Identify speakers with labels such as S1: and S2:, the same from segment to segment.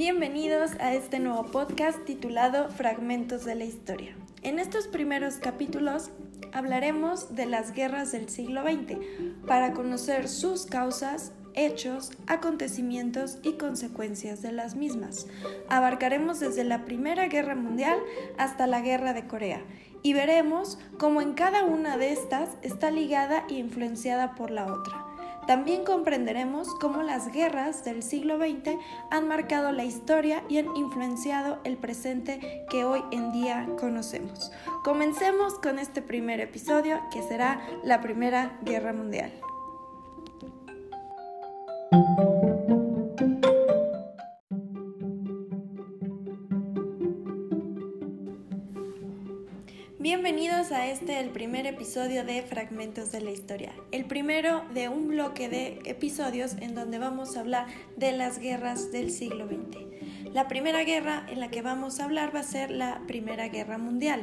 S1: Bienvenidos a este nuevo podcast titulado Fragmentos de la Historia. En estos primeros capítulos hablaremos de las guerras del siglo XX para conocer sus causas, hechos, acontecimientos y consecuencias de las mismas. Abarcaremos desde la Primera Guerra Mundial hasta la Guerra de Corea y veremos cómo en cada una de estas está ligada e influenciada por la otra. También comprenderemos cómo las guerras del siglo XX han marcado la historia y han influenciado el presente que hoy en día conocemos. Comencemos con este primer episodio que será la Primera Guerra Mundial. Bienvenidos a este, el primer episodio de Fragmentos de la Historia, el primero de un bloque de episodios en donde vamos a hablar de las guerras del siglo XX. La primera guerra en la que vamos a hablar va a ser la Primera Guerra Mundial.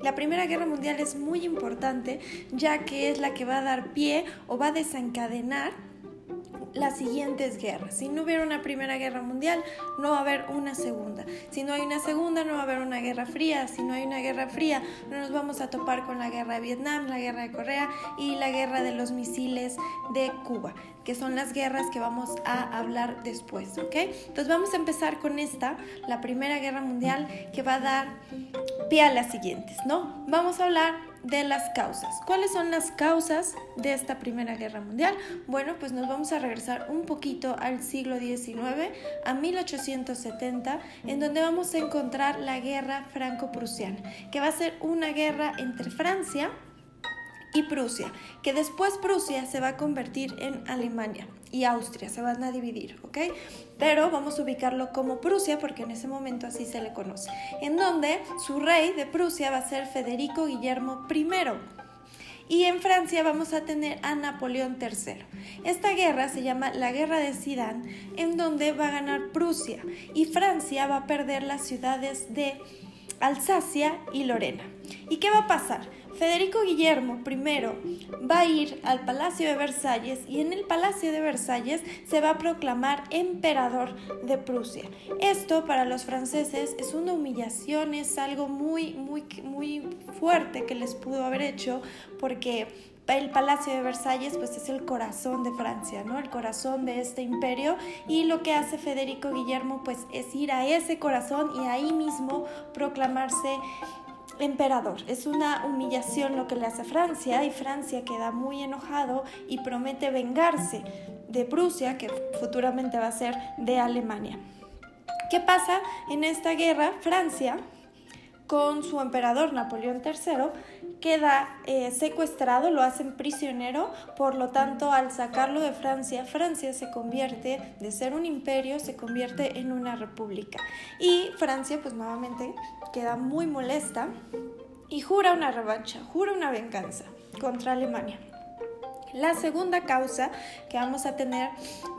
S1: La Primera Guerra Mundial es muy importante ya que es la que va a dar pie o va a desencadenar las siguientes guerras. Si no hubiera una primera guerra mundial, no va a haber una segunda. Si no hay una segunda, no va a haber una guerra fría. Si no hay una guerra fría, no nos vamos a topar con la guerra de Vietnam, la guerra de Corea y la guerra de los misiles de Cuba, que son las guerras que vamos a hablar después, ¿ok? Entonces vamos a empezar con esta, la primera guerra mundial, que va a dar pie a las siguientes, ¿no? Vamos a hablar de las causas. ¿Cuáles son las causas de esta Primera Guerra Mundial? Bueno, pues nos vamos a regresar un poquito al siglo XIX, a 1870, en donde vamos a encontrar la Guerra Franco-Prusiana, que va a ser una guerra entre Francia, y Prusia, que después Prusia se va a convertir en Alemania y Austria, se van a dividir, ¿ok? Pero vamos a ubicarlo como Prusia porque en ese momento así se le conoce, en donde su rey de Prusia va a ser Federico Guillermo I. Y en Francia vamos a tener a Napoleón III. Esta guerra se llama la Guerra de Sidán, en donde va a ganar Prusia y Francia va a perder las ciudades de Alsacia y Lorena. ¿Y qué va a pasar? Federico Guillermo I va a ir al Palacio de Versalles y en el Palacio de Versalles se va a proclamar emperador de Prusia. Esto para los franceses es una humillación, es algo muy, muy, muy fuerte que les pudo haber hecho porque el Palacio de Versalles pues es el corazón de Francia, ¿no? El corazón de este imperio y lo que hace Federico Guillermo pues es ir a ese corazón y ahí mismo proclamarse emperador. Es una humillación lo que le hace a Francia y Francia queda muy enojado y promete vengarse de Prusia, que futuramente va a ser de Alemania. ¿Qué pasa en esta guerra? Francia, con su emperador Napoleón III, queda eh, secuestrado, lo hacen prisionero, por lo tanto al sacarlo de Francia, Francia se convierte de ser un imperio, se convierte en una república. Y Francia pues nuevamente queda muy molesta y jura una revancha, jura una venganza contra Alemania. La segunda causa que vamos a tener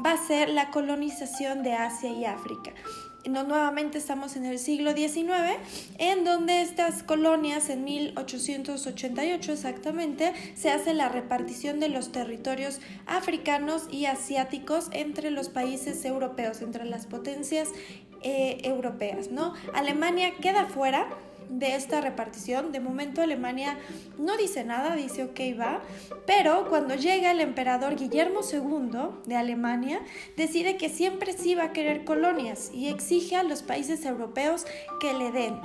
S1: va a ser la colonización de Asia y África no, nuevamente estamos en el siglo XIX, en donde estas colonias, en 1888 exactamente, se hace la repartición de los territorios africanos y asiáticos entre los países europeos, entre las potencias eh, europeas, ¿no? Alemania queda fuera de esta repartición. De momento Alemania no dice nada, dice ok va, pero cuando llega el emperador Guillermo II de Alemania, decide que siempre sí va a querer colonias y exige a los países europeos que le den.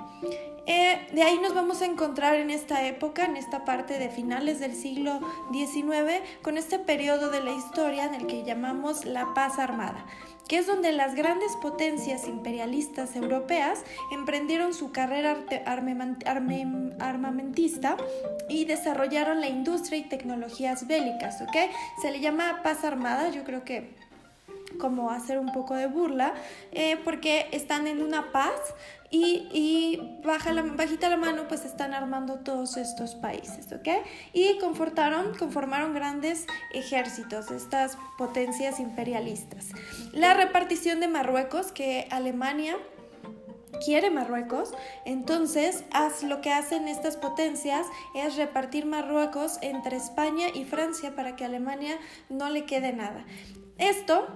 S1: Eh, de ahí nos vamos a encontrar en esta época, en esta parte de finales del siglo XIX, con este periodo de la historia en el que llamamos la paz armada que es donde las grandes potencias imperialistas europeas emprendieron su carrera armamentista y desarrollaron la industria y tecnologías bélicas, ¿ok? Se le llama paz armada, yo creo que como hacer un poco de burla, eh, porque están en una paz y, baja la, bajita la mano pues están armando todos estos países, ¿ok? Y confortaron, conformaron grandes ejércitos, estas potencias imperialistas. La repartición de Marruecos, que Alemania quiere Marruecos, entonces haz, lo que hacen estas potencias es repartir Marruecos entre España y Francia para que a Alemania no le quede nada. Esto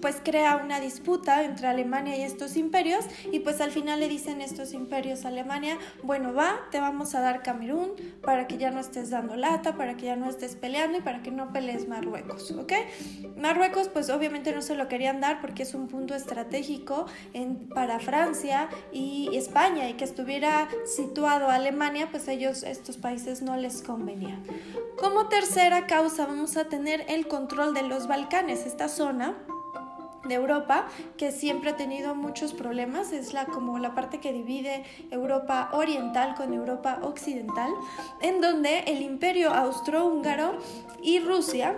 S1: pues crea una disputa entre Alemania y estos imperios y pues al final le dicen estos imperios a Alemania, bueno va, te vamos a dar Camerún para que ya no estés dando lata, para que ya no estés peleando y para que no pelees Marruecos, ¿ok? Marruecos pues obviamente no se lo querían dar porque es un punto estratégico en, para Francia y España y que estuviera situado Alemania pues ellos, estos países no les convenía. Como tercera causa vamos a tener el control de los Balcanes, esta zona de Europa que siempre ha tenido muchos problemas, es la como la parte que divide Europa oriental con Europa occidental, en donde el imperio austrohúngaro y Rusia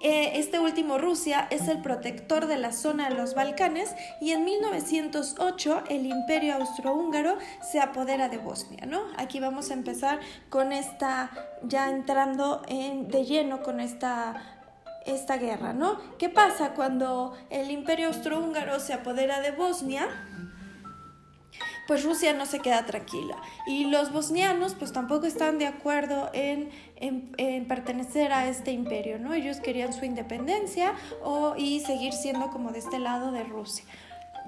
S1: eh, este último Rusia es el protector de la zona de los Balcanes y en 1908 el imperio austrohúngaro se apodera de Bosnia, ¿no? Aquí vamos a empezar con esta, ya entrando en, de lleno con esta esta guerra, ¿no? ¿Qué pasa cuando el imperio austrohúngaro se apodera de Bosnia? Pues Rusia no se queda tranquila. Y los bosnianos pues tampoco están de acuerdo en, pertenecer a este imperio, ¿no? Ellos querían su independencia o, y seguir siendo como de este lado de Rusia.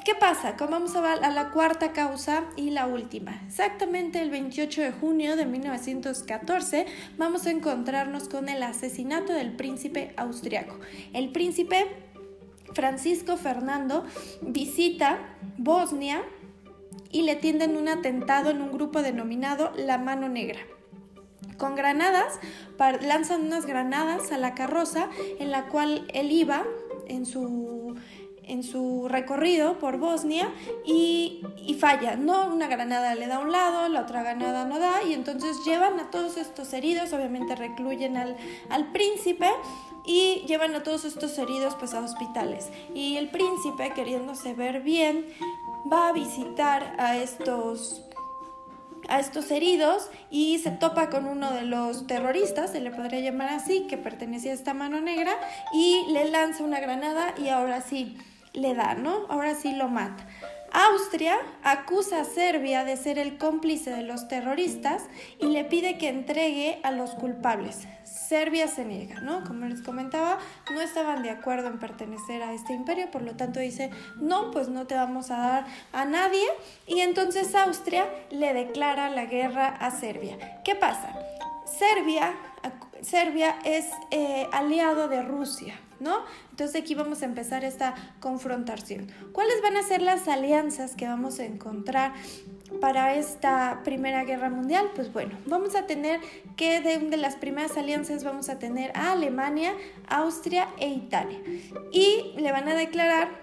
S1: ¿Qué pasa? Vamos a, a la cuarta causa y la última. Exactamente el 28 de junio de 1914 vamos a encontrarnos con el asesinato del príncipe austriaco. El príncipe Francisco Fernando visita Bosnia y le tienden un atentado en un grupo denominado La Mano Negra. Con granadas, lanzan unas granadas a la carroza en la cual él iba en su en su recorrido por Bosnia y, falla, ¿no? Una granada le da a un lado, la otra granada no da y entonces llevan a todos estos heridos, obviamente recluyen al, al príncipe y llevan a todos estos heridos pues a hospitales. Y el príncipe, queriéndose ver bien, va a visitar a estos a estos heridos y se topa con uno de los terroristas, se le podría llamar así, que pertenecía a esta mano negra, y le lanza una granada y ahora sí le da, ¿no? Ahora sí lo mata. Austria acusa a Serbia de ser el cómplice de los terroristas y le pide que entregue a los culpables. Serbia se niega, ¿no? Como les comentaba, no estaban de acuerdo en pertenecer a este imperio, por lo tanto dice, no, pues no te vamos a dar a nadie. Y entonces Austria le declara la guerra a Serbia. ¿Qué pasa? Serbia, Serbia es eh, aliado de Rusia, ¿no? Entonces aquí vamos a empezar esta confrontación. ¿Cuáles van a ser las alianzas que vamos a encontrar para esta Primera Guerra Mundial? Pues bueno, vamos a tener que de, de las primeras alianzas vamos a tener a Alemania, Austria e Italia. Y le van a declarar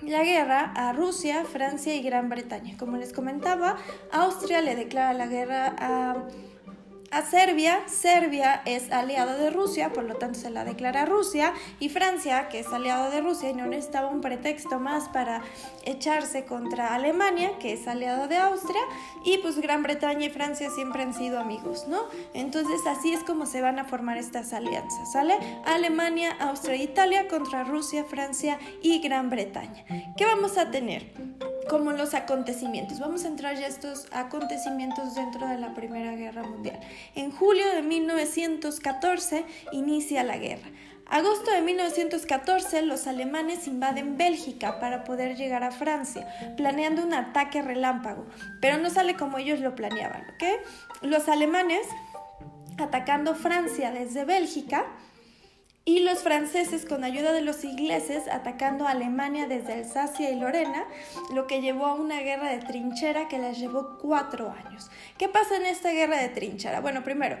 S1: la guerra a Rusia, Francia y Gran Bretaña. Como les comentaba, Austria le declara la guerra a Serbia. Serbia es aliado de Rusia, por lo tanto se la declara Rusia. Y Francia, que es aliado de Rusia y no necesitaba un pretexto más para echarse contra Alemania, que es aliado de Austria. Y pues Gran Bretaña y Francia siempre han sido amigos, ¿no? Entonces así es como se van a formar estas alianzas, ¿sale? Alemania, Austria e Italia contra Rusia, Francia y Gran Bretaña. ¿Qué vamos a tener? Como los acontecimientos. Vamos a entrar ya a estos acontecimientos dentro de la Primera Guerra Mundial. En julio de 1914 inicia la guerra. Agosto de 1914 los alemanes invaden Bélgica para poder llegar a Francia, planeando un ataque relámpago, pero no sale como ellos lo planeaban, ¿ok? Los alemanes atacando Francia desde Bélgica, y los franceses con ayuda de los ingleses atacando a Alemania desde Alsacia y Lorena, lo que llevó a una guerra de trinchera que les llevó cuatro años. ¿Qué pasa en esta guerra de trinchera? Bueno, primero,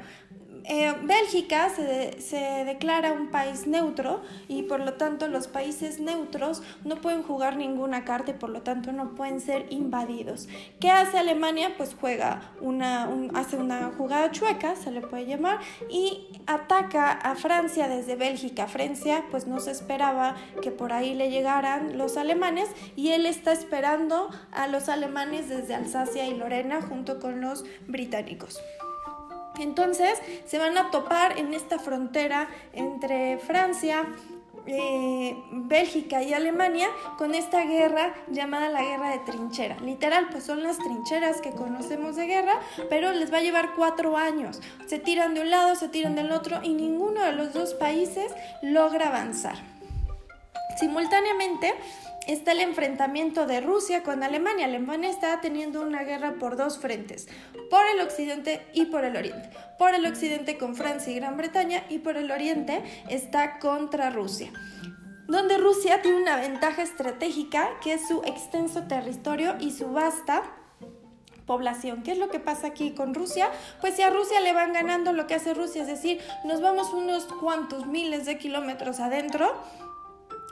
S1: eh, Bélgica se, declara un país neutro y por lo tanto los países neutros no pueden jugar ninguna carta y por lo tanto no pueden ser invadidos. ¿Qué hace Alemania? Pues juega una, hace una jugada chueca, se le puede llamar, y ataca a Francia desde Bélgica. Francia pues no se esperaba que por ahí le llegaran los alemanes y él está esperando a los alemanes desde Alsacia y Lorena junto con los británicos. Entonces se van a topar en esta frontera entre Francia, eh, Bélgica y Alemania con esta guerra llamada la guerra de trinchera. Literal, pues son las trincheras que conocemos de guerra, pero les va a llevar cuatro años. Se tiran de un lado, se tiran del otro y ninguno de los dos países logra avanzar. Simultáneamente está el enfrentamiento de Rusia con Alemania. Alemania está teniendo una guerra por dos frentes, por el occidente y por el oriente. Por el occidente con Francia y Gran Bretaña y por el oriente está contra Rusia donde Rusia tiene una ventaja estratégica que es su extenso territorio y su vasta población. ¿Qué es lo que pasa aquí con Rusia? Pues si a Rusia le van ganando lo que hace Rusia, es decir, nos vamos unos cuantos miles de kilómetros adentro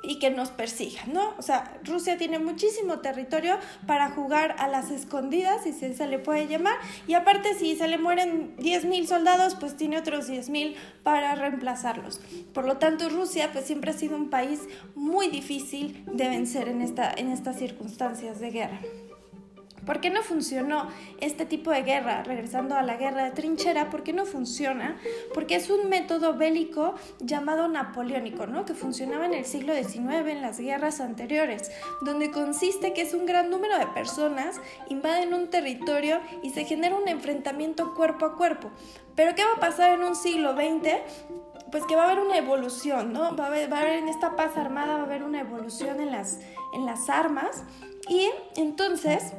S1: y que nos persigan, ¿no? O sea, Rusia tiene muchísimo territorio para jugar a las escondidas, si se le puede llamar, y aparte si se le mueren 10.000 soldados, pues tiene otros 10.000 para reemplazarlos. Por lo tanto, Rusia pues siempre ha sido un país muy difícil de vencer en, esta, en estas circunstancias de guerra. ¿Por qué no funcionó este tipo de guerra? Regresando a la guerra de trinchera, ¿por qué no funciona? Porque es un método bélico llamado napoleónico, ¿no? Que funcionaba en el siglo XIX, en las guerras anteriores, donde consiste que es un gran número de personas invaden un territorio y se genera un enfrentamiento cuerpo a cuerpo. Pero ¿qué va a pasar en un siglo XX? Pues que va a haber una evolución, ¿no? Va a haber, va a haber en esta paz armada, va a haber una evolución en las, en las armas y entonces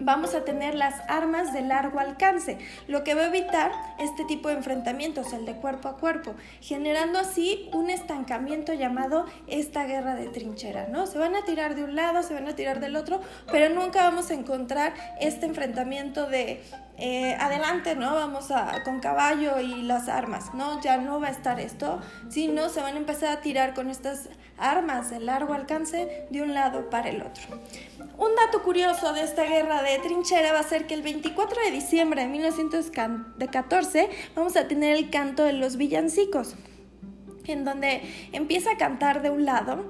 S1: vamos a tener las armas de largo alcance, lo que va a evitar este tipo de enfrentamientos, el de cuerpo a cuerpo, generando así un estancamiento llamado esta guerra de trinchera, ¿no? Se van a tirar de un lado, se van a tirar del otro, pero nunca vamos a encontrar este enfrentamiento de eh, adelante, ¿no? Vamos a, con caballo y las armas, ¿no? Ya no va a estar esto, sino se van a empezar a tirar con estas armas de largo alcance de un lado para el otro. Un dato curioso de esta guerra de trinchera va a ser que el 24 de diciembre de 1914 vamos a tener el canto de los villancicos, en donde empieza a cantar de un lado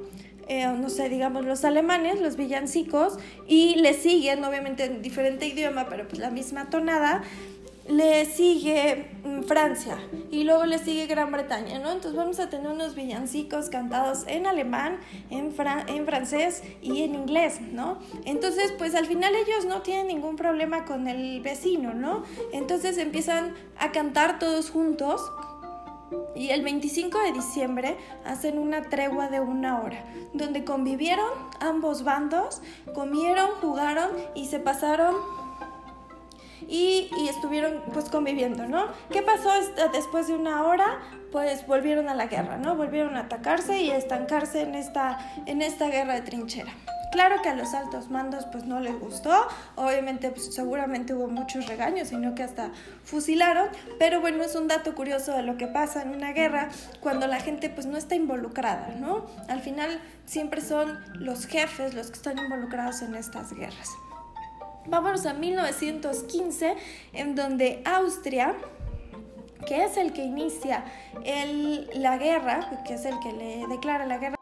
S1: eh, no sé, digamos los alemanes, los villancicos, y le siguen, obviamente en diferente idioma, pero pues la misma tonada, le sigue mm, Francia y luego le sigue Gran Bretaña, ¿no? Entonces vamos a tener unos villancicos cantados en alemán, en, en francés y en inglés, ¿no? Entonces, pues al final ellos no tienen ningún problema con el vecino, ¿no? Entonces empiezan a cantar todos juntos y el 25 de diciembre hacen una tregua de una hora, donde convivieron ambos bandos, comieron, jugaron y se pasaron y, estuvieron pues conviviendo, ¿no? ¿Qué pasó después de una hora? Pues volvieron a la guerra, ¿no? Volvieron a atacarse y a estancarse en esta, en esta guerra de trinchera. Claro que a los altos mandos pues no les gustó, obviamente pues, seguramente hubo muchos regaños, sino que hasta fusilaron, pero bueno, es un dato curioso de lo que pasa en una guerra cuando la gente pues no está involucrada, ¿no? Al final siempre son los jefes los que están involucrados en estas guerras. Vámonos a 1915, en donde Austria que es el que inicia la guerra, que es el que le declara la guerra